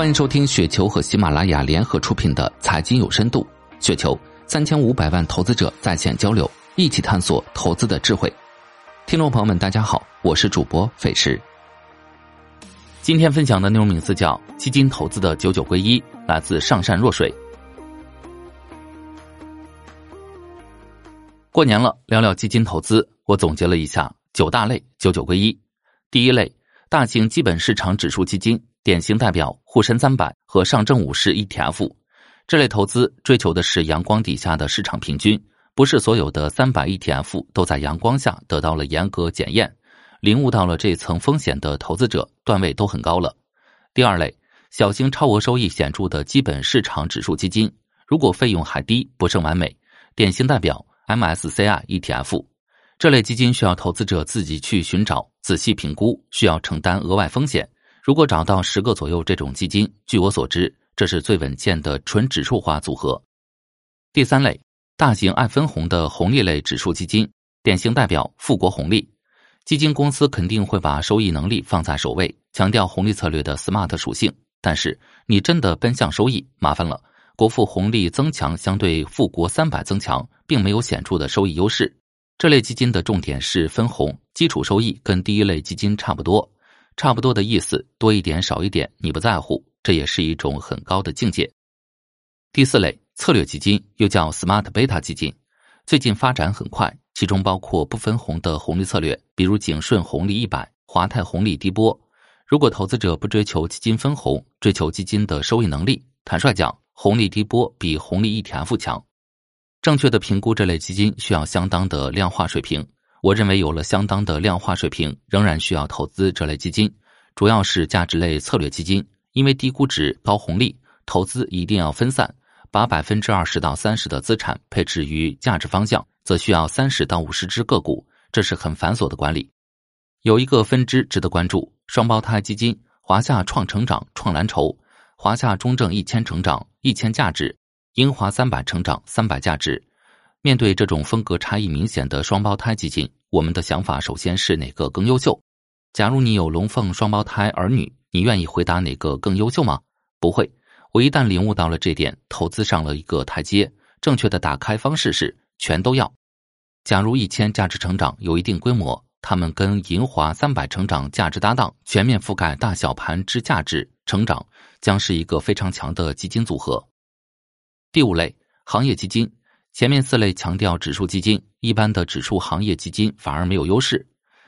欢迎收听雪球和喜马拉雅联合出品的《财经有深度》，雪球三千五百万投资者在线交流，一起探索投资的智慧。听众朋友们，大家好，我是主播费时。今天分享的内容名字叫《基金投资的九九归一》，来自上善若水。过年了，聊聊基金投资，我总结了一下九大类，九九归一。第一类，大型基本市场指数基金。典型代表沪深三百和上证五十 ETF，这类投资追求的是阳光底下的市场平均，不是所有的三百 ETF 都在阳光下得到了严格检验，领悟到了这层风险的投资者段位都很高了。第二类，小型超额收益显著的基本市场指数基金，如果费用还低，不胜完美。典型代表 MSCI ETF，这类基金需要投资者自己去寻找，仔细评估，需要承担额外风险。如果找到十个左右这种基金，据我所知，这是最稳健的纯指数化组合。第三类，大型爱分红的红利类指数基金，典型代表富国红利。基金公司肯定会把收益能力放在首位，强调红利策略的 smart 属性。但是你真的奔向收益，麻烦了。国富红利增强相对富国三百增强，并没有显著的收益优势。这类基金的重点是分红，基础收益跟第一类基金差不多。差不多的意思，多一点少一点，你不在乎，这也是一种很高的境界。第四类策略基金又叫 Smart Beta 基金，最近发展很快，其中包括不分红的红利策略，比如景顺红利一百、华泰红利低波。如果投资者不追求基金分红，追求基金的收益能力，坦率讲，红利低波比红利 ETF 强。正确的评估这类基金需要相当的量化水平。我认为有了相当的量化水平，仍然需要投资这类基金，主要是价值类策略基金。因为低估值、高红利，投资一定要分散，把百分之二十到三十的资产配置于价值方向，则需要三十到五十只个股，这是很繁琐的管理。有一个分支值得关注：双胞胎基金，华夏创成长、创蓝筹，华夏中证一千成长、一千价值，英华三百成长、三百价值。面对这种风格差异明显的双胞胎基金，我们的想法首先是哪个更优秀？假如你有龙凤双胞胎儿女，你愿意回答哪个更优秀吗？不会。我一旦领悟到了这点，投资上了一个台阶。正确的打开方式是全都要。假如一千价值成长有一定规模，他们跟银华三百成长价值搭档，全面覆盖大小盘之价值成长，将是一个非常强的基金组合。第五类行业基金。前面四类强调指数基金，一般的指数行业基金反而没有优势。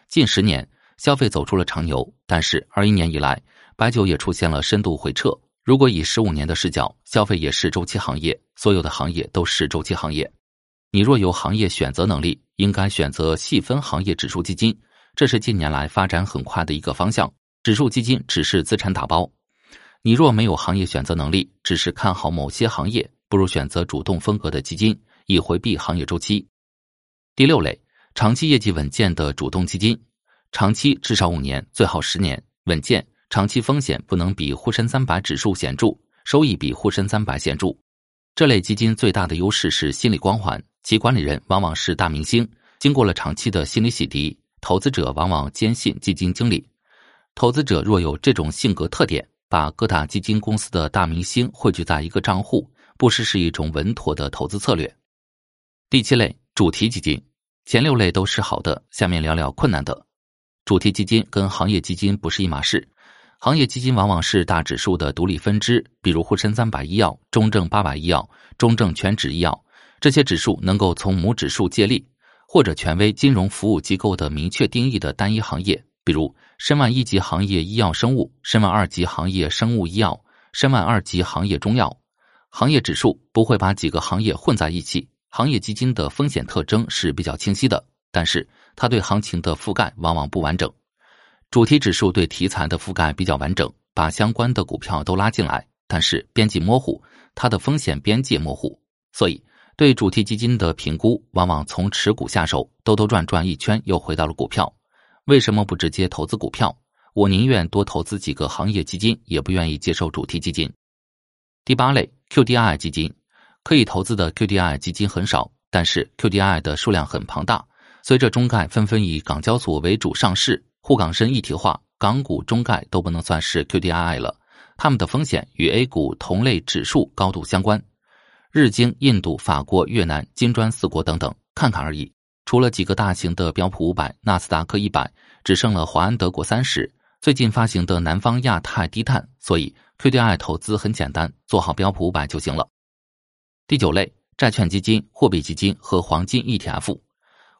近十年消费走出了长牛，但是二一年以来，白酒也出现了深度回撤。如果以十五年的视角，消费也是周期行业，所有的行业都是周期行业。你若有行业选择能力，应该选择细分行业指数基金，这是近年来发展很快的一个方向。指数基金只是资产打包，你若没有行业选择能力，只是看好某些行业，不如选择主动风格的基金。以回避行业周期。第六类，长期业绩稳健的主动基金，长期至少五年，最好十年，稳健，长期风险不能比沪深三百指数显著，收益比沪深三百显著。这类基金最大的优势是心理光环，其管理人往往是大明星，经过了长期的心理洗涤，投资者往往坚信基金经理。投资者若有这种性格特点，把各大基金公司的大明星汇聚在一个账户，不失是一种稳妥的投资策略。第七类主题基金，前六类都是好的，下面聊聊困难的。主题基金跟行业基金不是一码事，行业基金往往是大指数的独立分支，比如沪深三百医药、中证八百医药、中证全指医药，这些指数能够从母指数借力，或者权威金融服务机构的明确定义的单一行业，比如申万一级行业医药生物、申万二级行业生物医药、申万二级行业中药。行业指数不会把几个行业混在一起。行业基金的风险特征是比较清晰的，但是它对行情的覆盖往往不完整。主题指数对题材的覆盖比较完整，把相关的股票都拉进来，但是边际模糊，它的风险边界模糊。所以对主题基金的评估，往往从持股下手，兜兜转转一圈又回到了股票。为什么不直接投资股票？我宁愿多投资几个行业基金，也不愿意接受主题基金。第八类 QDII 基金。可以投资的 QDI 基金很少，但是 QDI 的数量很庞大。随着中概纷纷以港交所为主上市，沪港深一体化，港股中概都不能算是 QDII 了。他们的风险与 A 股同类指数高度相关。日经、印度、法国、越南、金砖四国等等，看看而已。除了几个大型的标普五百、纳斯达克一百，只剩了华安德国三十。最近发行的南方亚太低碳，所以 QDII 投资很简单，做好标普五百就行了。第九类，债券基金、货币基金和黄金 ETF。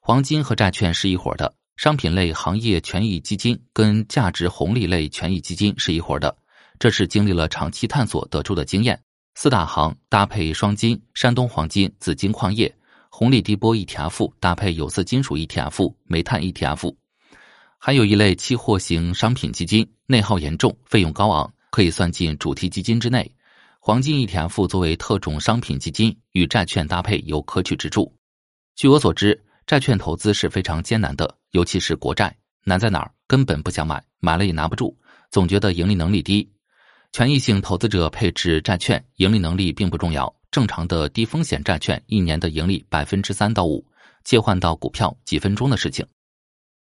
黄金和债券是一伙的，商品类行业权益基金跟价值红利类权益基金是一伙的，这是经历了长期探索得出的经验。四大行搭配双金、山东黄金、紫金矿业。红利低波 ETF 搭配有色金属 ETF、煤炭 ETF，还有一类期货型商品基金，内耗严重，费用高昂，可以算进主题基金之内。黄金 ETF 作为特种商品基金，与债券搭配有可取之处。据我所知，债券投资是非常艰难的，尤其是国债，难在哪儿？根本不想买，买了也拿不住，总觉得盈利能力低。权益性投资者配置债券，盈利能力并不重要。正常的低风险债券一年的盈利百分之三到五，切换到股票几分钟的事情。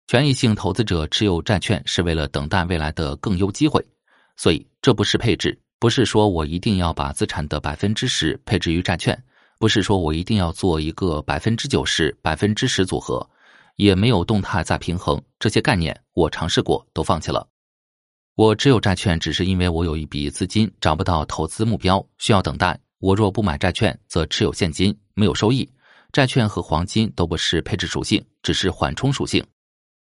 权益性投资者持有债券是为了等待未来的更优机会，所以这不是配置，不是说我一定要把资产的百分之十配置于债券，不是说我一定要做一个百分之九十、百分之十组合，也没有动态再平衡这些概念，我尝试过都放弃了。我持有债券只是因为我有一笔资金找不到投资目标，需要等待。我若不买债券，则持有现金，没有收益。债券和黄金都不是配置属性，只是缓冲属性。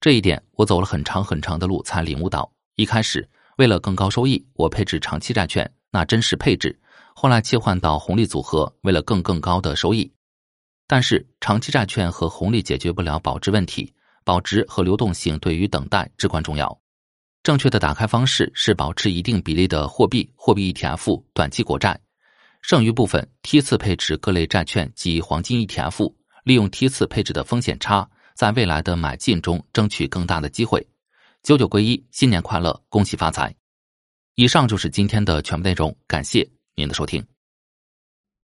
这一点我走了很长很长的路才领悟到。一开始为了更高收益，我配置长期债券，那真是配置。后来切换到红利组合，为了更更高的收益。但是长期债券和红利解决不了保值问题，保值和流动性对于等待至关重要。正确的打开方式是保持一定比例的货币、货币 ETF、短期国债。剩余部分梯次配置各类债券及黄金 ETF，利用梯次配置的风险差，在未来的买进中争取更大的机会。九九归一，新年快乐，恭喜发财！以上就是今天的全部内容，感谢您的收听。